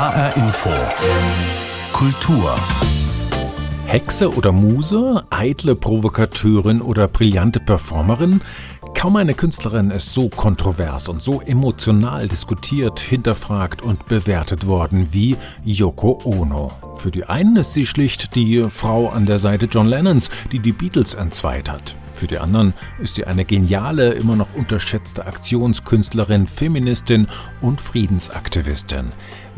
HR Info. Kultur. Hexe oder Muse, eitle Provokateurin oder brillante Performerin? Kaum eine Künstlerin ist so kontrovers und so emotional diskutiert, hinterfragt und bewertet worden wie Yoko Ono. Für die einen ist sie schlicht die Frau an der Seite John Lennons, die die Beatles entzweit hat. Für die anderen ist sie eine geniale, immer noch unterschätzte Aktionskünstlerin, Feministin und Friedensaktivistin.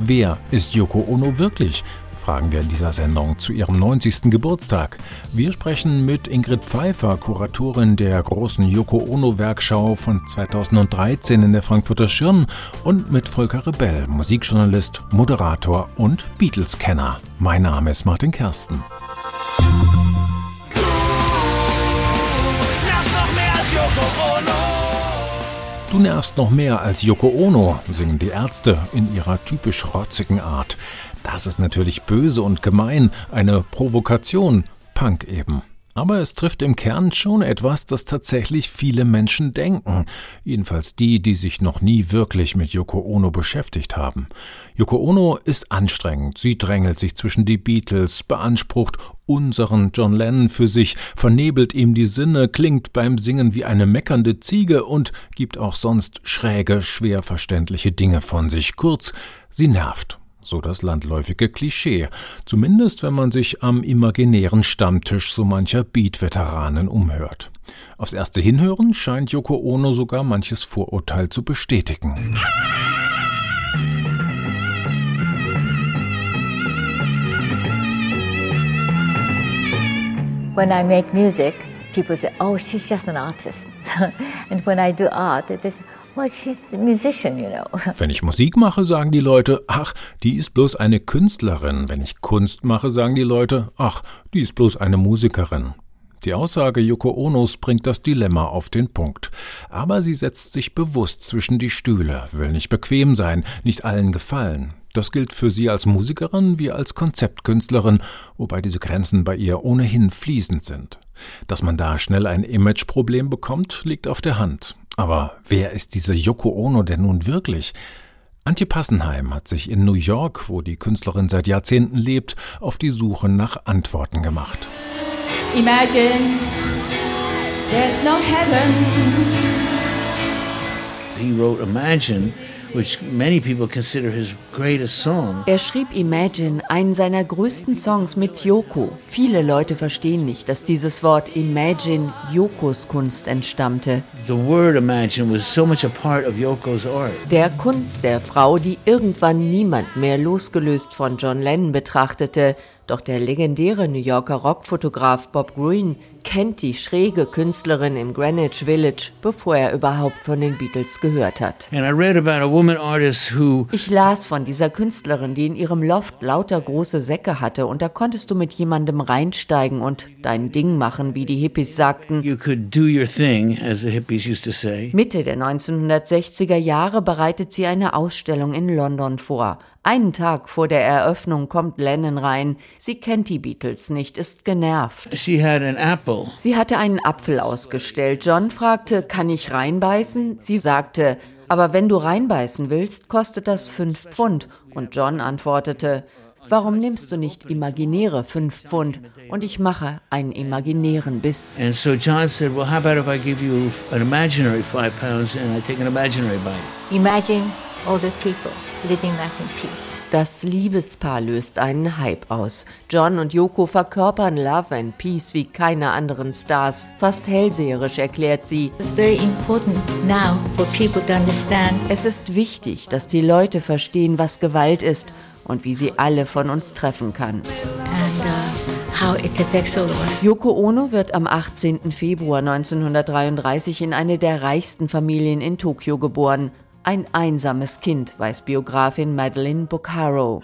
Wer ist Yoko Ono wirklich? fragen wir in dieser Sendung zu ihrem 90. Geburtstag. Wir sprechen mit Ingrid Pfeiffer, Kuratorin der großen Yoko Ono Werkschau von 2013 in der Frankfurter Schirn und mit Volker Rebell, Musikjournalist, Moderator und Beatles-Kenner. Mein Name ist Martin Kersten. Du nervst noch mehr als Yoko Ono, singen die Ärzte in ihrer typisch rotzigen Art. Das ist natürlich böse und gemein, eine Provokation, Punk eben. Aber es trifft im Kern schon etwas, das tatsächlich viele Menschen denken. Jedenfalls die, die sich noch nie wirklich mit Yoko Ono beschäftigt haben. Yoko Ono ist anstrengend. Sie drängelt sich zwischen die Beatles, beansprucht unseren John Lennon für sich, vernebelt ihm die Sinne, klingt beim Singen wie eine meckernde Ziege und gibt auch sonst schräge, schwer verständliche Dinge von sich. Kurz, sie nervt so das landläufige Klischee, zumindest wenn man sich am imaginären Stammtisch so mancher Beat-Veteranen umhört. Aufs erste Hinhören scheint Yoko Ono sogar manches Vorurteil zu bestätigen. When I make music, people say, oh, she's just an artist. and when I do art, they say, well, she's a musician, you know. Wenn ich Musik mache, sagen die Leute, ach, die ist bloß eine Künstlerin. Wenn ich Kunst mache, sagen die Leute, ach, die ist bloß eine Musikerin. Die Aussage Yoko Onos bringt das Dilemma auf den Punkt. Aber sie setzt sich bewusst zwischen die Stühle, will nicht bequem sein, nicht allen gefallen. Das gilt für sie als Musikerin wie als Konzeptkünstlerin, wobei diese Grenzen bei ihr ohnehin fließend sind. Dass man da schnell ein Imageproblem bekommt, liegt auf der Hand. Aber wer ist diese Yoko Ono denn nun wirklich? Antje Passenheim hat sich in New York, wo die Künstlerin seit Jahrzehnten lebt, auf die Suche nach Antworten gemacht. Imagine there's no heaven. He wrote Imagine er schrieb Imagine, einen seiner größten Songs mit Yoko. Viele Leute verstehen nicht, dass dieses Wort Imagine Yokos Kunst entstammte. Der Kunst der Frau, die irgendwann niemand mehr losgelöst von John Lennon betrachtete, doch der legendäre New Yorker Rockfotograf Bob Green kennt die schräge Künstlerin im Greenwich Village, bevor er überhaupt von den Beatles gehört hat. Ich las von dieser Künstlerin, die in ihrem Loft lauter große Säcke hatte und da konntest du mit jemandem reinsteigen und dein Ding machen, wie die Hippies sagten. Thing, Mitte der 1960er Jahre bereitet sie eine Ausstellung in London vor. Einen Tag vor der Eröffnung kommt Lennon rein. Sie kennt die Beatles nicht, ist genervt. She had an apple. Sie hatte einen Apfel ausgestellt. John fragte, kann ich reinbeißen? Sie sagte, aber wenn du reinbeißen willst, kostet das fünf Pfund. Und John antwortete, Warum nimmst du nicht imaginäre fünf Pfund und ich mache einen imaginären Biss? And so John said, well, how about if I give you an imaginary five pounds and I take an imaginary bite? Imagine all the people living life in peace. Das Liebespaar löst einen Hype aus. John und Yoko verkörpern Love and Peace wie keine anderen Stars. Fast hellseherisch erklärt sie. Es ist wichtig, dass die Leute verstehen, was Gewalt ist und wie sie alle von uns treffen kann. Uh, Yoko Ono wird am 18. Februar 1933 in eine der reichsten Familien in Tokio geboren. Ein einsames Kind, weiß Biografin Madeline Buccaro.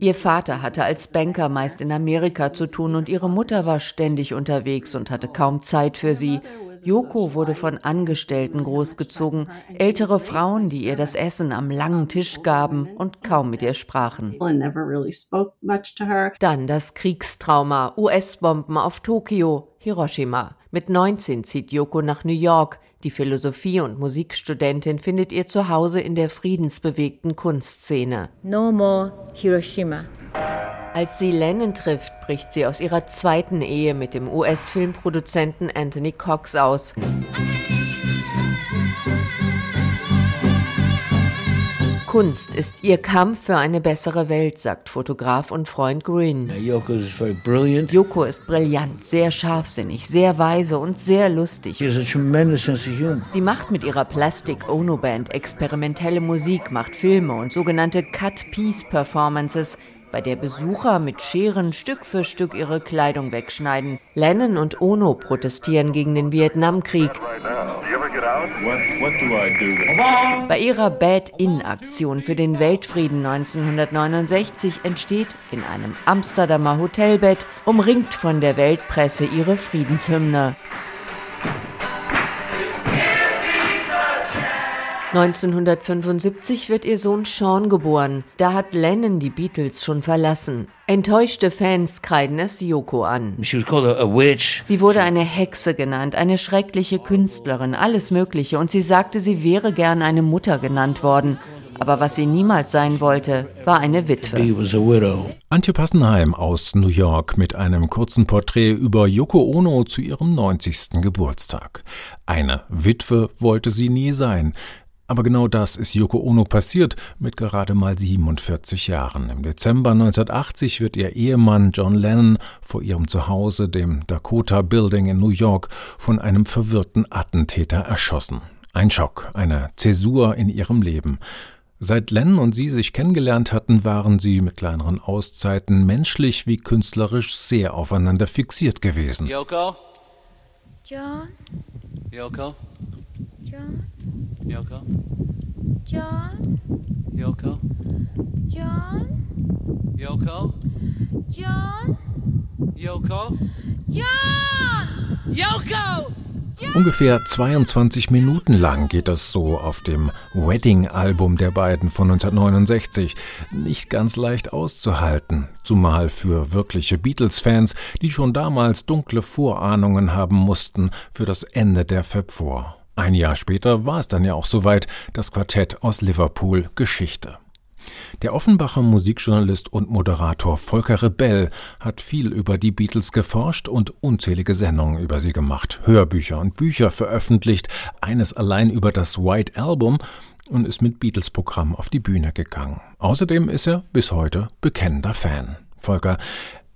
Ihr Vater hatte als Banker meist in Amerika zu tun und ihre Mutter war ständig unterwegs und hatte kaum Zeit für sie. Yoko wurde von Angestellten großgezogen, ältere Frauen, die ihr das Essen am langen Tisch gaben und kaum mit ihr sprachen. Dann das Kriegstrauma, US-Bomben auf Tokio, Hiroshima. Mit 19 zieht Yoko nach New York. Die Philosophie- und Musikstudentin findet ihr Zuhause in der friedensbewegten Kunstszene. No more Hiroshima. Als sie Lennon trifft, bricht sie aus ihrer zweiten Ehe mit dem US-Filmproduzenten Anthony Cox aus. Kunst ist ihr Kampf für eine bessere Welt, sagt Fotograf und Freund Green. Yoko is very brilliant. Yoko ist brillant, sehr scharfsinnig, sehr weise und sehr lustig. She has a tremendous sense of humor. Sie macht mit ihrer Plastic Ono Band experimentelle Musik, macht Filme und sogenannte Cut-Piece-Performances, bei der Besucher mit Scheren Stück für Stück ihre Kleidung wegschneiden. Lennon und Ono protestieren gegen den Vietnamkrieg. Bei ihrer Bad-In-Aktion für den Weltfrieden 1969 entsteht in einem Amsterdamer Hotelbett, umringt von der Weltpresse, ihre Friedenshymne. 1975 wird ihr Sohn Sean geboren. Da hat Lennon die Beatles schon verlassen. Enttäuschte Fans kreiden es Yoko an. Sie wurde eine Hexe genannt, eine schreckliche Künstlerin, alles Mögliche. Und sie sagte, sie wäre gern eine Mutter genannt worden. Aber was sie niemals sein wollte, war eine Witwe. He was a widow. Antje Passenheim aus New York mit einem kurzen Porträt über Yoko Ono zu ihrem 90. Geburtstag. Eine Witwe wollte sie nie sein. Aber genau das ist Yoko Ono passiert mit gerade mal 47 Jahren. Im Dezember 1980 wird ihr Ehemann John Lennon vor ihrem Zuhause, dem Dakota Building in New York, von einem verwirrten Attentäter erschossen. Ein Schock, eine Zäsur in ihrem Leben. Seit Lennon und sie sich kennengelernt hatten, waren sie mit kleineren Auszeiten menschlich wie künstlerisch sehr aufeinander fixiert gewesen. Yoko? John, Yoko? John, Yoko? John, Yoko? John, Yoko? John, Yoko? John! Yoko! Ungefähr 22 Minuten lang geht es so auf dem Wedding-Album der beiden von 1969. Nicht ganz leicht auszuhalten, zumal für wirkliche Beatles-Fans, die schon damals dunkle Vorahnungen haben mussten für das Ende der Fab Four. Ein Jahr später war es dann ja auch soweit, das Quartett aus Liverpool Geschichte. Der Offenbacher Musikjournalist und Moderator Volker Rebell hat viel über die Beatles geforscht und unzählige Sendungen über sie gemacht, Hörbücher und Bücher veröffentlicht, eines allein über das White Album und ist mit Beatles-Programm auf die Bühne gegangen. Außerdem ist er bis heute bekennender Fan. Volker,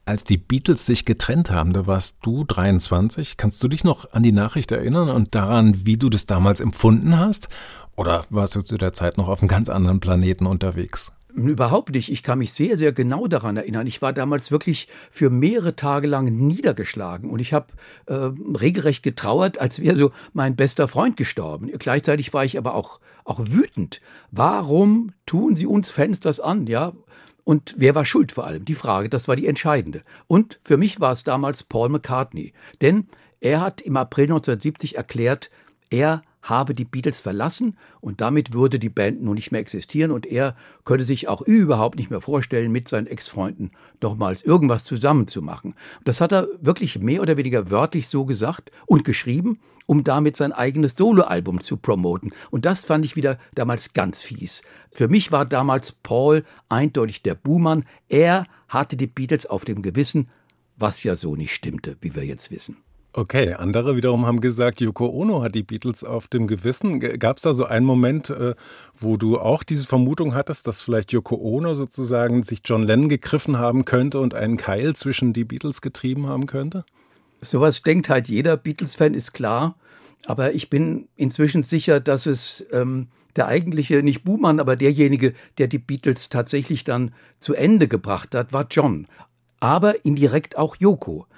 als die Beatles sich getrennt haben, da warst du 23. Kannst du dich noch an die Nachricht erinnern und daran, wie du das damals empfunden hast? Oder warst du zu der Zeit noch auf einem ganz anderen Planeten unterwegs? Überhaupt nicht. Ich kann mich sehr, sehr genau daran erinnern. Ich war damals wirklich für mehrere Tage lang niedergeschlagen und ich habe äh, regelrecht getrauert, als wäre so mein bester Freund gestorben. Gleichzeitig war ich aber auch, auch wütend. Warum tun sie uns Fans das an? Ja, und wer war schuld vor allem? Die Frage, das war die entscheidende. Und für mich war es damals Paul McCartney. Denn er hat im April 1970 erklärt, er habe die Beatles verlassen und damit würde die Band nun nicht mehr existieren und er könne sich auch überhaupt nicht mehr vorstellen, mit seinen Ex-Freunden nochmals irgendwas zusammenzumachen. Das hat er wirklich mehr oder weniger wörtlich so gesagt und geschrieben, um damit sein eigenes Soloalbum zu promoten. Und das fand ich wieder damals ganz fies. Für mich war damals Paul eindeutig der Buhmann. Er hatte die Beatles auf dem Gewissen, was ja so nicht stimmte, wie wir jetzt wissen. Okay, andere wiederum haben gesagt, Yoko Ono hat die Beatles auf dem Gewissen. Gab es da so einen Moment, äh, wo du auch diese Vermutung hattest, dass vielleicht Yoko Ono sozusagen sich John Lennon gegriffen haben könnte und einen Keil zwischen die Beatles getrieben haben könnte? Sowas denkt halt jeder Beatles-Fan, ist klar. Aber ich bin inzwischen sicher, dass es ähm, der eigentliche, nicht Buhmann, aber derjenige, der die Beatles tatsächlich dann zu Ende gebracht hat, war John. Aber indirekt auch Yoko.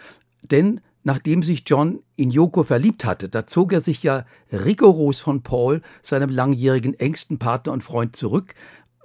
Denn nachdem sich John in Yoko verliebt hatte, da zog er sich ja rigoros von Paul, seinem langjährigen engsten Partner und Freund, zurück,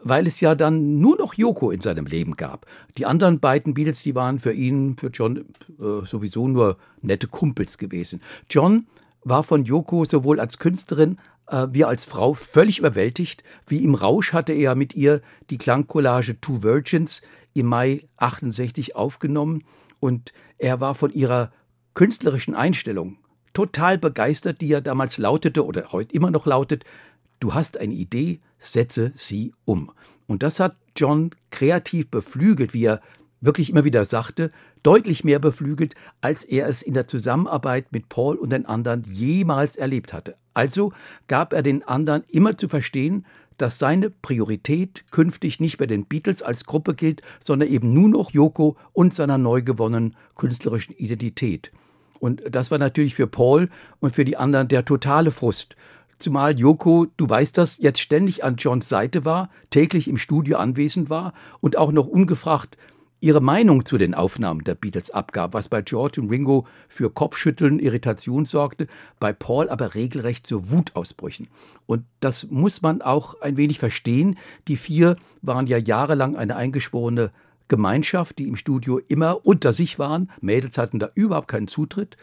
weil es ja dann nur noch Yoko in seinem Leben gab. Die anderen beiden Beatles, die waren für ihn, für John äh, sowieso nur nette Kumpels gewesen. John war von Yoko sowohl als Künstlerin äh, wie als Frau völlig überwältigt. Wie im Rausch hatte er mit ihr die Klangcollage Two Virgins im Mai 68 aufgenommen und er war von ihrer künstlerischen Einstellung total begeistert, die ja damals lautete oder heute immer noch lautet, du hast eine Idee, setze sie um. Und das hat John kreativ beflügelt, wie er wirklich immer wieder sagte, deutlich mehr beflügelt, als er es in der Zusammenarbeit mit Paul und den anderen jemals erlebt hatte. Also gab er den anderen immer zu verstehen, dass seine Priorität künftig nicht bei den Beatles als Gruppe gilt, sondern eben nur noch Yoko und seiner neu gewonnenen künstlerischen Identität. Und das war natürlich für Paul und für die anderen der totale Frust. Zumal Yoko, du weißt das, jetzt ständig an Johns Seite war, täglich im Studio anwesend war und auch noch ungefragt ihre Meinung zu den Aufnahmen der Beatles abgab, was bei George und Ringo für Kopfschütteln, Irritation sorgte, bei Paul aber regelrecht zu Wutausbrüchen. Und das muss man auch ein wenig verstehen. Die vier waren ja jahrelang eine eingeschworene Gemeinschaft, die im Studio immer unter sich waren. Mädels hatten da überhaupt keinen Zutritt.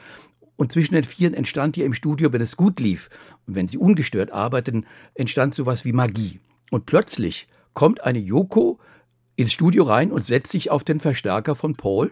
Und zwischen den Vieren entstand ja im Studio, wenn es gut lief und wenn sie ungestört arbeiteten, entstand sowas wie Magie. Und plötzlich kommt eine Yoko, ins Studio rein und setzt sich auf den Verstärker von Paul,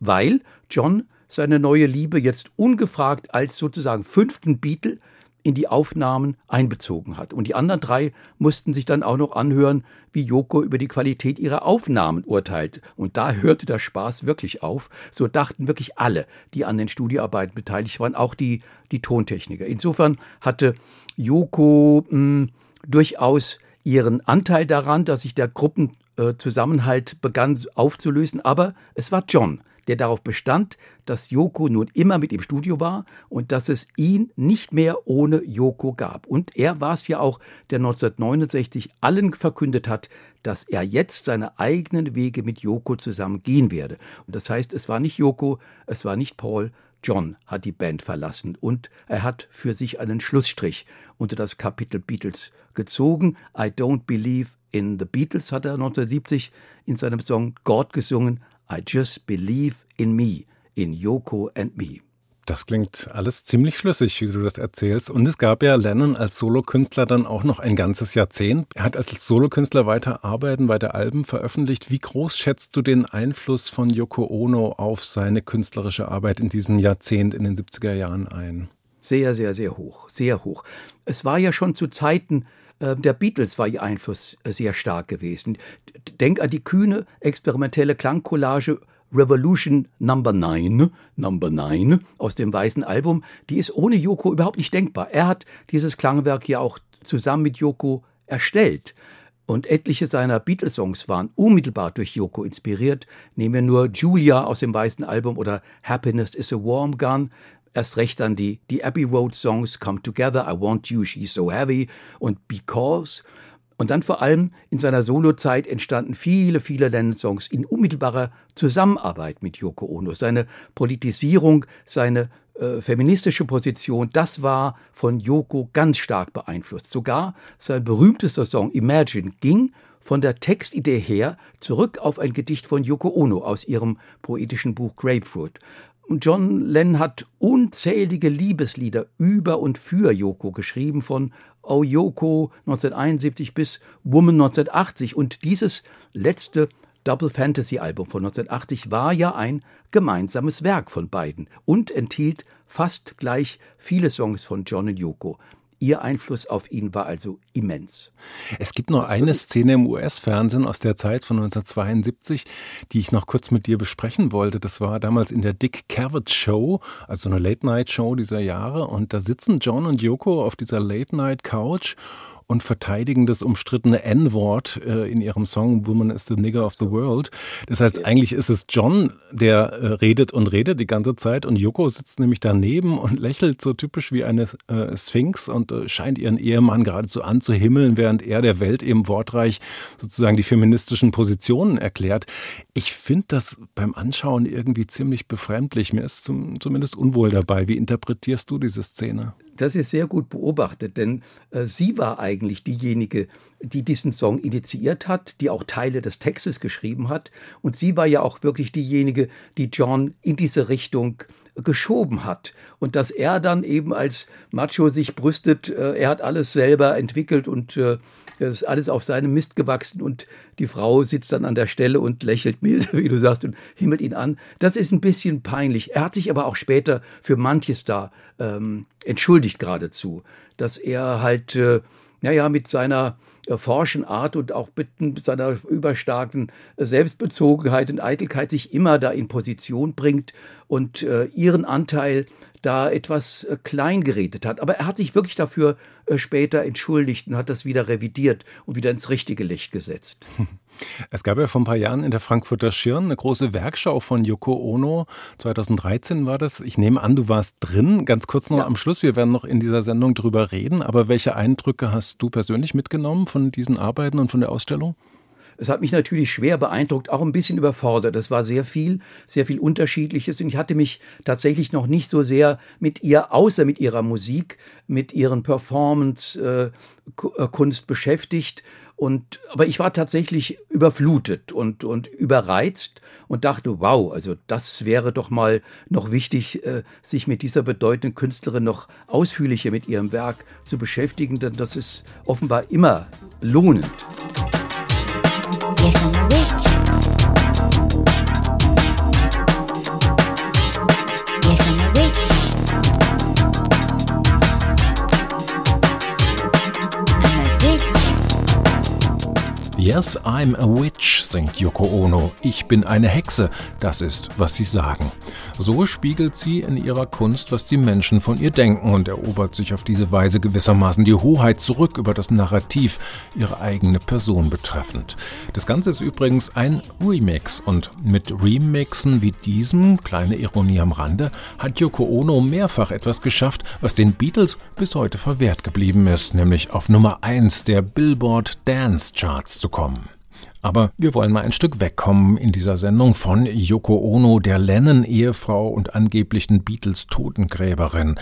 weil John seine neue Liebe jetzt ungefragt als sozusagen fünften Beatle in die Aufnahmen einbezogen hat. Und die anderen drei mussten sich dann auch noch anhören, wie Yoko über die Qualität ihrer Aufnahmen urteilt. Und da hörte der Spaß wirklich auf. So dachten wirklich alle, die an den Studioarbeiten beteiligt waren, auch die, die Tontechniker. Insofern hatte Yoko mh, hm, durchaus ihren Anteil daran, dass sich der Gruppenzusammenhalt begann aufzulösen. Aber es war John, der darauf bestand, dass Yoko nun immer mit im Studio war und dass es ihn nicht mehr ohne Yoko gab. Und er war es ja auch, der 1969 allen verkündet hat, dass er jetzt seine eigenen Wege mit Yoko zusammen gehen werde. Und das heißt, es war nicht Yoko, es war nicht Paul, John hat die Band verlassen und er hat für sich einen Schlussstrich unter das Kapitel Beatles gezogen. I don't believe in the Beatles hat er 1970 in seinem Song God gesungen. I just believe in me, in Yoko and me. Das klingt alles ziemlich schlüssig, wie du das erzählst. Und es gab ja Lennon als Solokünstler dann auch noch ein ganzes Jahrzehnt. Er hat als Solokünstler weiter arbeiten, weiter Alben veröffentlicht. Wie groß schätzt du den Einfluss von Yoko Ono auf seine künstlerische Arbeit in diesem Jahrzehnt in den 70er Jahren ein? Sehr, sehr, sehr hoch, sehr hoch. Es war ja schon zu Zeiten der Beatles war ihr Einfluss äh, sehr stark gewesen. Denk an die kühne experimentelle Klangcollage Revolution Number 9, Number 9 aus dem weißen Album, die ist ohne Yoko überhaupt nicht denkbar. Er hat dieses Klangwerk ja auch zusammen mit Yoko erstellt. Und etliche seiner Beatles-Songs waren unmittelbar durch Yoko inspiriert. Nehmen wir nur Julia aus dem weißen Album oder Happiness is a Warm Gun. Erst recht dann die, die Abbey Road Songs Come Together, I Want You, She's So Heavy und Because. Und dann vor allem in seiner Solozeit entstanden viele, viele Lennon-Songs in unmittelbarer Zusammenarbeit mit Yoko Ono. Seine Politisierung, seine äh, feministische Position, das war von Yoko ganz stark beeinflusst. Sogar sein berühmtester Song Imagine ging von der Textidee her zurück auf ein Gedicht von Yoko Ono aus ihrem poetischen Buch Grapefruit. John Lennon hat unzählige Liebeslieder über und für Yoko geschrieben, von Oh Yoko 1971 bis Woman 1980. Und dieses letzte Double Fantasy Album von 1980 war ja ein gemeinsames Werk von beiden und enthielt fast gleich viele Songs von John und Yoko. Ihr Einfluss auf ihn war also immens. Es gibt noch eine Szene im US-Fernsehen aus der Zeit von 1972, die ich noch kurz mit dir besprechen wollte. Das war damals in der Dick Cavett Show, also eine Late-Night-Show dieser Jahre. Und da sitzen John und Yoko auf dieser Late-Night-Couch und verteidigen das umstrittene N-Wort äh, in ihrem Song Woman is the Nigger of the World. Das heißt, eigentlich ist es John, der äh, redet und redet die ganze Zeit und Yoko sitzt nämlich daneben und lächelt so typisch wie eine äh, Sphinx und äh, scheint ihren Ehemann geradezu anzuhimmeln, während er der Welt eben wortreich sozusagen die feministischen Positionen erklärt. Ich finde das beim Anschauen irgendwie ziemlich befremdlich. Mir ist zum, zumindest unwohl dabei. Wie interpretierst du diese Szene? Das ist sehr gut beobachtet, denn äh, sie war eigentlich diejenige, die diesen Song initiiert hat, die auch Teile des Textes geschrieben hat. Und sie war ja auch wirklich diejenige, die John in diese Richtung geschoben hat. Und dass er dann eben als Macho sich brüstet, äh, er hat alles selber entwickelt und äh, Das ist alles auf seinem Mist gewachsen und die Frau sitzt dann an der Stelle und lächelt mild, wie du sagst, und himmelt ihn an. Das ist ein bisschen peinlich. Er hat sich aber auch später für manches da ähm, entschuldigt geradezu, dass er halt, äh, naja, mit seiner äh, forschen Art und auch mit seiner überstarken Selbstbezogenheit und Eitelkeit sich immer da in Position bringt und äh, ihren Anteil da etwas äh, klein geredet hat. Aber er hat sich wirklich dafür äh, später entschuldigt und hat das wieder revidiert und wieder ins richtige Licht gesetzt. Es gab ja vor ein paar Jahren in der Frankfurter Schirn eine große Werkschau von Yoko Ono. 2013 war das. Ich nehme an, du warst drin. Ganz kurz noch ja. am Schluss. Wir werden noch in dieser Sendung drüber reden. Aber welche Eindrücke hast du persönlich mitgenommen von diesen Arbeiten und von der Ausstellung? Es hat mich natürlich schwer beeindruckt, auch ein bisschen überfordert. Es war sehr viel, sehr viel Unterschiedliches und ich hatte mich tatsächlich noch nicht so sehr mit ihr, außer mit ihrer Musik, mit ihren Performance-Kunst äh, beschäftigt. Und, aber ich war tatsächlich überflutet und, und überreizt und dachte, wow, also das wäre doch mal noch wichtig, äh, sich mit dieser bedeutenden Künstlerin noch ausführlicher mit ihrem Werk zu beschäftigen, denn das ist offenbar immer lohnend. Yes, I'm a witch, singt Yoko Ono. Ich bin eine Hexe. Das ist, was sie sagen. So spiegelt sie in ihrer Kunst, was die Menschen von ihr denken und erobert sich auf diese Weise gewissermaßen die Hoheit zurück über das Narrativ, ihre eigene Person betreffend. Das Ganze ist übrigens ein Remix und mit Remixen wie diesem, kleine Ironie am Rande, hat Yoko Ono mehrfach etwas geschafft, was den Beatles bis heute verwehrt geblieben ist, nämlich auf Nummer 1 der Billboard Dance Charts zu kommen. Aber wir wollen mal ein Stück wegkommen in dieser Sendung von Yoko Ono, der Lennon-Ehefrau und angeblichen Beatles-Totengräberin.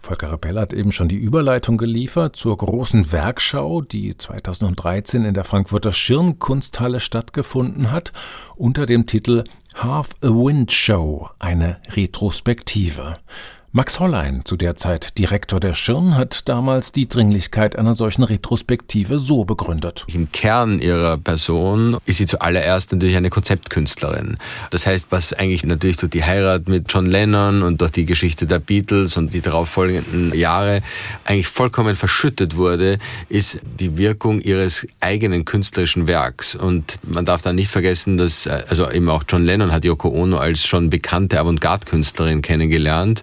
Volker Rebell hat eben schon die Überleitung geliefert zur großen Werkschau, die 2013 in der Frankfurter Schirnkunsthalle stattgefunden hat, unter dem Titel Half a Wind Show, eine Retrospektive. Max Hollein, zu der Zeit Direktor der Schirn, hat damals die Dringlichkeit einer solchen Retrospektive so begründet. Im Kern ihrer Person ist sie zuallererst natürlich eine Konzeptkünstlerin. Das heißt, was eigentlich natürlich durch die Heirat mit John Lennon und durch die Geschichte der Beatles und die darauffolgenden Jahre eigentlich vollkommen verschüttet wurde, ist die Wirkung ihres eigenen künstlerischen Werks. Und man darf da nicht vergessen, dass also eben auch John Lennon hat Yoko Ono als schon bekannte Avantgarde-Künstlerin kennengelernt.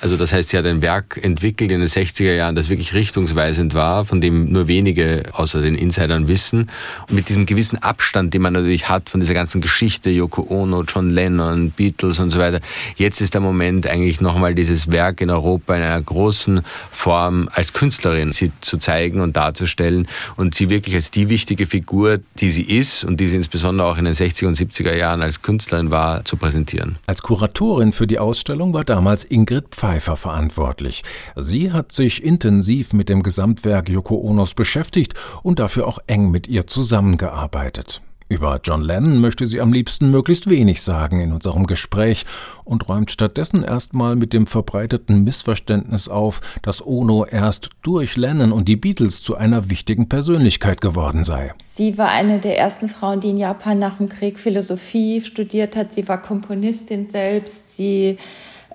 Also das heißt, sie hat ein Werk entwickelt in den 60er Jahren, das wirklich richtungsweisend war, von dem nur wenige außer den Insidern wissen. Und mit diesem gewissen Abstand, den man natürlich hat von dieser ganzen Geschichte, Yoko Ono, John Lennon, Beatles und so weiter. Jetzt ist der Moment eigentlich nochmal dieses Werk in Europa in einer großen Form als Künstlerin sie zu zeigen und darzustellen und sie wirklich als die wichtige Figur, die sie ist und die sie insbesondere auch in den 60er und 70er Jahren als Künstlerin war, zu präsentieren. Als Kuratorin für die Ausstellung war damals Ingrid Pfeiffer verantwortlich. Sie hat sich intensiv mit dem Gesamtwerk Yoko Onos beschäftigt und dafür auch eng mit ihr zusammengearbeitet. Über John Lennon möchte sie am liebsten möglichst wenig sagen in unserem Gespräch und räumt stattdessen erstmal mit dem verbreiteten Missverständnis auf, dass Ono erst durch Lennon und die Beatles zu einer wichtigen Persönlichkeit geworden sei. Sie war eine der ersten Frauen, die in Japan nach dem Krieg Philosophie studiert hat. Sie war Komponistin selbst. Sie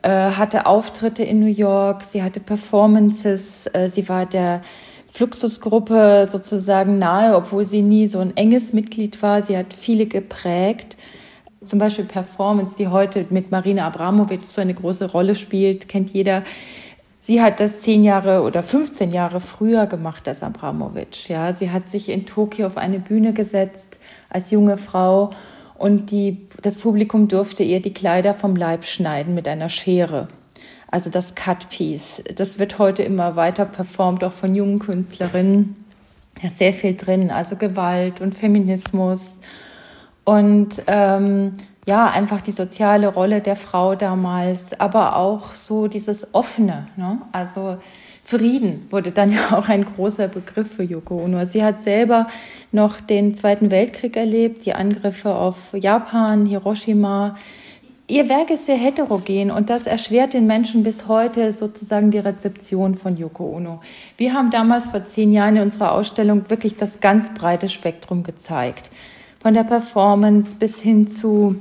hatte Auftritte in New York, sie hatte Performances, äh, sie war der Fluxusgruppe sozusagen nahe, obwohl sie nie so ein enges Mitglied war. Sie hat viele geprägt. Zum Beispiel Performance, die heute mit Marina Abramovic so eine große Rolle spielt, kennt jeder. Sie hat das zehn Jahre oder 15 Jahre früher gemacht als Abramovic. Ja, sie hat sich in Tokio auf eine Bühne gesetzt als junge Frau und die, das Publikum durfte ihr die Kleider vom Leib schneiden mit einer Schere. Also das Cut-Piece. Das wird heute immer weiter performt, auch von jungen Künstlerinnen. Da ist sehr viel drin, also Gewalt und Feminismus und ähm, ja, einfach die soziale Rolle der Frau damals, aber auch so dieses Offene. Ne? Also Frieden wurde dann ja auch ein großer Begriff für Yoko Ono. Sie hat selber noch den Zweiten Weltkrieg erlebt, die Angriffe auf Japan, Hiroshima. ihr Werk ist sehr heterogen und das erschwert den Menschen bis heute sozusagen die Rezeption von Yoko Ono. Wir haben damals vor zehn Jahren in unserer Ausstellung wirklich das ganz breite Spektrum gezeigt. Von der Performance bis hin zu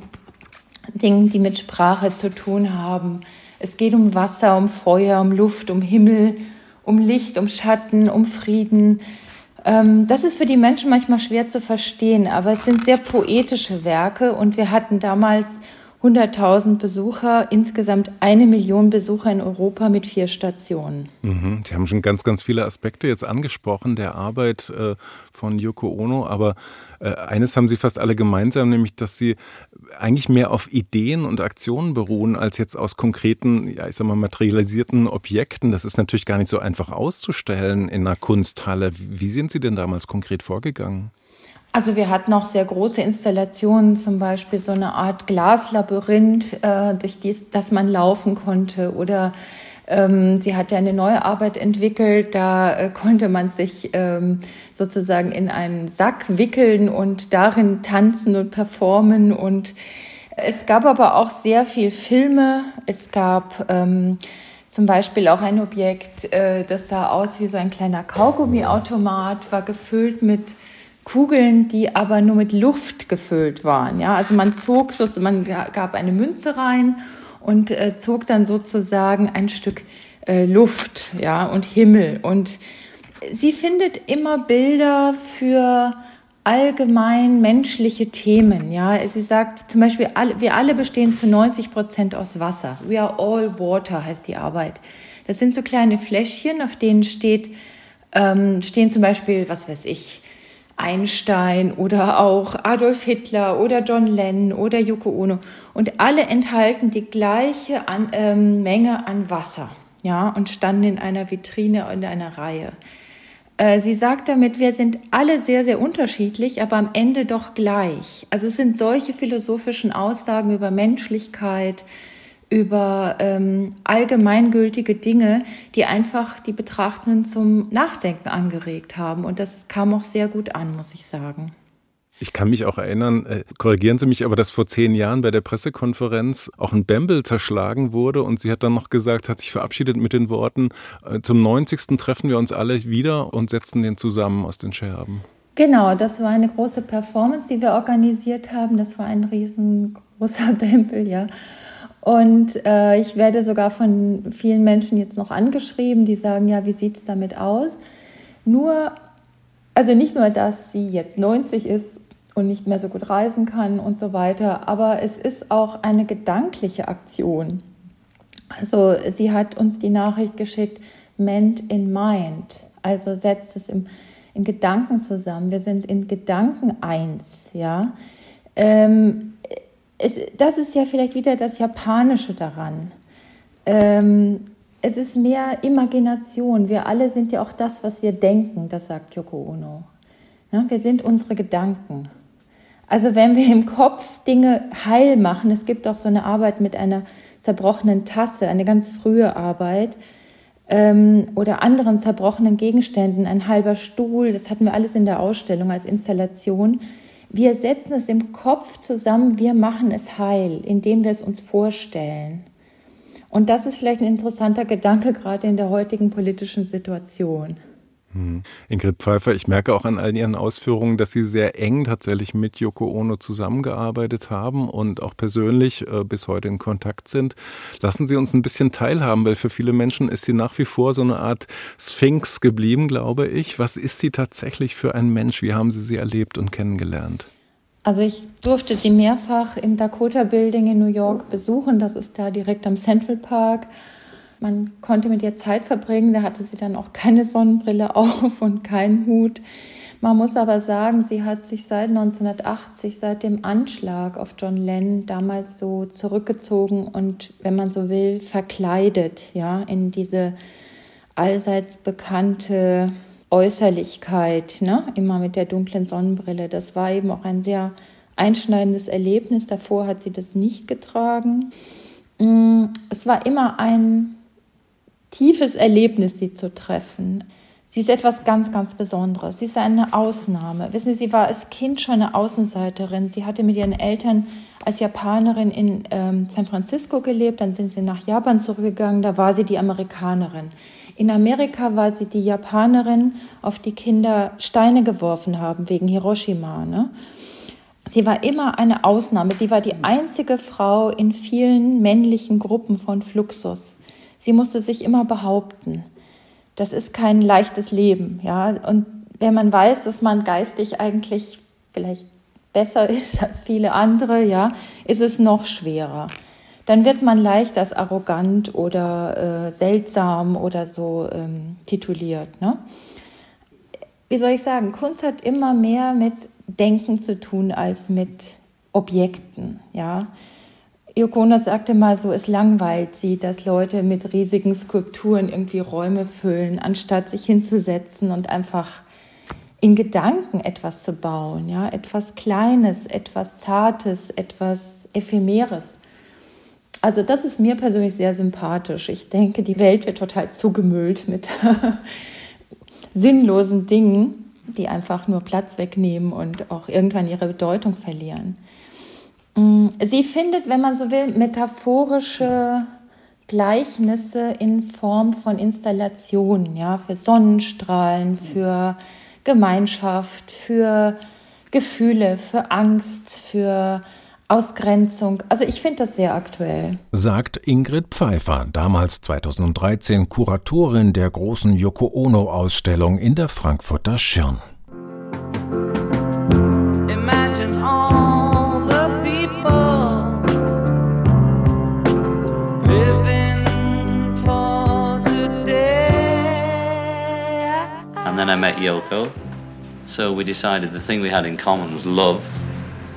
Dingen, die mit Sprache zu tun haben. Es geht um Wasser, um Feuer, um Luft, um Himmel, um Licht, um Schatten, um Frieden. Ähm, das ist für die Menschen manchmal schwer zu verstehen, aber es sind sehr poetische Werke und wir hatten damals 100.000 Besucher, insgesamt eine Million Besucher in Europa mit vier Stationen. Mhm. Sie haben schon ganz, ganz viele Aspekte jetzt angesprochen der Arbeit äh, von Yoko Ono, aber äh, eines haben Sie fast alle gemeinsam, nämlich, dass Sie eigentlich mehr auf Ideen und Aktionen beruhen, als jetzt aus konkreten, ja, ich sag mal, materialisierten Objekten. Das ist natürlich gar nicht so einfach auszustellen in einer Kunsthalle. Wie sind Sie denn damals konkret vorgegangen? Also wir hatten auch sehr große Installationen, zum Beispiel so eine Art Glaslabyrinth, äh, durch die, das man laufen konnte. Oder ähm, sie hatte eine neue Arbeit entwickelt, da äh, konnte man sich ähm, sozusagen in einen Sack wickeln und darin tanzen und performen. Und es gab aber auch sehr viel Filme. Es gab ähm, zum Beispiel auch ein Objekt, äh, das sah aus wie so ein kleiner Kaugummiautomat, war gefüllt mit Kugeln, die aber nur mit Luft gefüllt waren. Ja, also man zog so, man gab eine Münze rein und äh, zog dann sozusagen ein Stück äh, Luft, ja, und Himmel. Und sie findet immer Bilder für allgemein menschliche Themen. Ja, sie sagt zum Beispiel, wir alle bestehen zu 90 Prozent aus Wasser. We are all water heißt die Arbeit. Das sind so kleine Fläschchen, auf denen steht, ähm, stehen zum Beispiel, was weiß ich, Einstein oder auch Adolf Hitler oder John Lennon oder Yoko Ono. Und alle enthalten die gleiche an, ähm, Menge an Wasser, ja, und standen in einer Vitrine in einer Reihe. Äh, sie sagt damit, wir sind alle sehr, sehr unterschiedlich, aber am Ende doch gleich. Also es sind solche philosophischen Aussagen über Menschlichkeit, über ähm, allgemeingültige Dinge, die einfach die Betrachtenden zum Nachdenken angeregt haben. Und das kam auch sehr gut an, muss ich sagen. Ich kann mich auch erinnern, äh, korrigieren Sie mich, aber dass vor zehn Jahren bei der Pressekonferenz auch ein Bamble zerschlagen wurde und sie hat dann noch gesagt, hat sich verabschiedet mit den Worten, äh, zum 90. treffen wir uns alle wieder und setzen den zusammen aus den Scherben. Genau, das war eine große Performance, die wir organisiert haben. Das war ein riesengroßer Bamble, ja. Und äh, ich werde sogar von vielen Menschen jetzt noch angeschrieben, die sagen, ja, wie sieht es damit aus? Nur, also nicht nur, dass sie jetzt 90 ist und nicht mehr so gut reisen kann und so weiter, aber es ist auch eine gedankliche Aktion. Also sie hat uns die Nachricht geschickt, Ment in Mind, also setzt es im, in Gedanken zusammen. Wir sind in Gedanken eins, ja. Ähm, es, das ist ja vielleicht wieder das Japanische daran. Ähm, es ist mehr Imagination. Wir alle sind ja auch das, was wir denken, das sagt Yoko Ono. Ja, wir sind unsere Gedanken. Also wenn wir im Kopf Dinge heil machen, es gibt auch so eine Arbeit mit einer zerbrochenen Tasse, eine ganz frühe Arbeit, ähm, oder anderen zerbrochenen Gegenständen, ein halber Stuhl, das hatten wir alles in der Ausstellung als Installation. Wir setzen es im Kopf zusammen, wir machen es heil, indem wir es uns vorstellen. Und das ist vielleicht ein interessanter Gedanke gerade in der heutigen politischen Situation. Hm. Ingrid Pfeiffer, ich merke auch an all Ihren Ausführungen, dass Sie sehr eng tatsächlich mit Yoko Ono zusammengearbeitet haben und auch persönlich äh, bis heute in Kontakt sind. Lassen Sie uns ein bisschen teilhaben, weil für viele Menschen ist sie nach wie vor so eine Art Sphinx geblieben, glaube ich. Was ist sie tatsächlich für ein Mensch? Wie haben Sie sie erlebt und kennengelernt? Also ich durfte sie mehrfach im Dakota Building in New York besuchen. Das ist da direkt am Central Park. Man konnte mit ihr Zeit verbringen, da hatte sie dann auch keine Sonnenbrille auf und keinen Hut. Man muss aber sagen, sie hat sich seit 1980, seit dem Anschlag auf John Lennon damals so zurückgezogen und, wenn man so will, verkleidet, ja, in diese allseits bekannte Äußerlichkeit, ne, immer mit der dunklen Sonnenbrille. Das war eben auch ein sehr einschneidendes Erlebnis. Davor hat sie das nicht getragen. Mm, es war immer ein tiefes Erlebnis, sie zu treffen. Sie ist etwas ganz, ganz Besonderes. Sie ist eine Ausnahme. Wissen Sie, sie war als Kind schon eine Außenseiterin. Sie hatte mit ihren Eltern als Japanerin in ähm, San Francisco gelebt, dann sind sie nach Japan zurückgegangen, da war sie die Amerikanerin. In Amerika war sie die Japanerin, auf die Kinder Steine geworfen haben wegen Hiroshima. Ne? Sie war immer eine Ausnahme. Sie war die einzige Frau in vielen männlichen Gruppen von Fluxus. Sie musste sich immer behaupten. Das ist kein leichtes Leben, ja. Und wenn man weiß, dass man geistig eigentlich vielleicht besser ist als viele andere, ja, ist es noch schwerer. Dann wird man leicht als arrogant oder äh, seltsam oder so ähm, tituliert. Ne? Wie soll ich sagen? Kunst hat immer mehr mit Denken zu tun als mit Objekten. Ja, Yoko Ono sagte mal so, es langweilt sie, dass Leute mit riesigen Skulpturen irgendwie Räume füllen, anstatt sich hinzusetzen und einfach in Gedanken etwas zu bauen, ja, etwas Kleines, etwas Zartes, etwas Ephemeres. Also das ist mir persönlich sehr sympathisch. Ich denke, die Welt wird total zugemüllt mit sinnlosen Dingen, die einfach nur Platz wegnehmen und auch irgendwann ihre Bedeutung verlieren. Mm, sie findet, wenn man so will, metaphorische Gleichnisse in Form von Installationen, ja, für Sonnenstrahlen, für Gemeinschaft, für Gefühle, für Angst, für Ausgrenzung. Also ich finde das sehr aktuell. Sagt Ingrid Pfeiffer, damals 2013 Kuratorin der großen Yoko Ono Ausstellung in der Frankfurter Schirn. I met Yoko. So we decided the thing we had in common was love,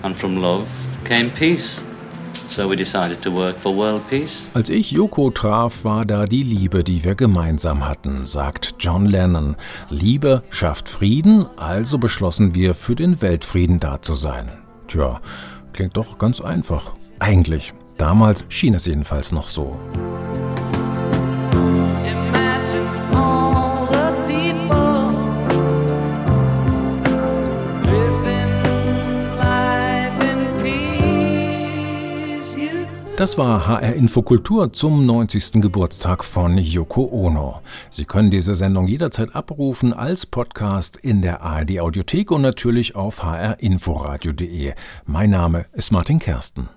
and from love came peace. So we decided to work for world peace. Als ich Yoko traf, war da die Liebe, die wir gemeinsam hatten, sagt John Lennon. Liebe schafft Frieden, also beschlossen wir, für den Weltfrieden da zu sein. Tja, klingt doch ganz einfach. Eigentlich. Damals schien es jedenfalls noch so. Das war HR Infokultur zum 90. Geburtstag von Yoko Ono. Sie können diese Sendung jederzeit abrufen als Podcast in der ARD Audiothek und natürlich auf hrinforadio.de. Mein Name ist Martin Kersten.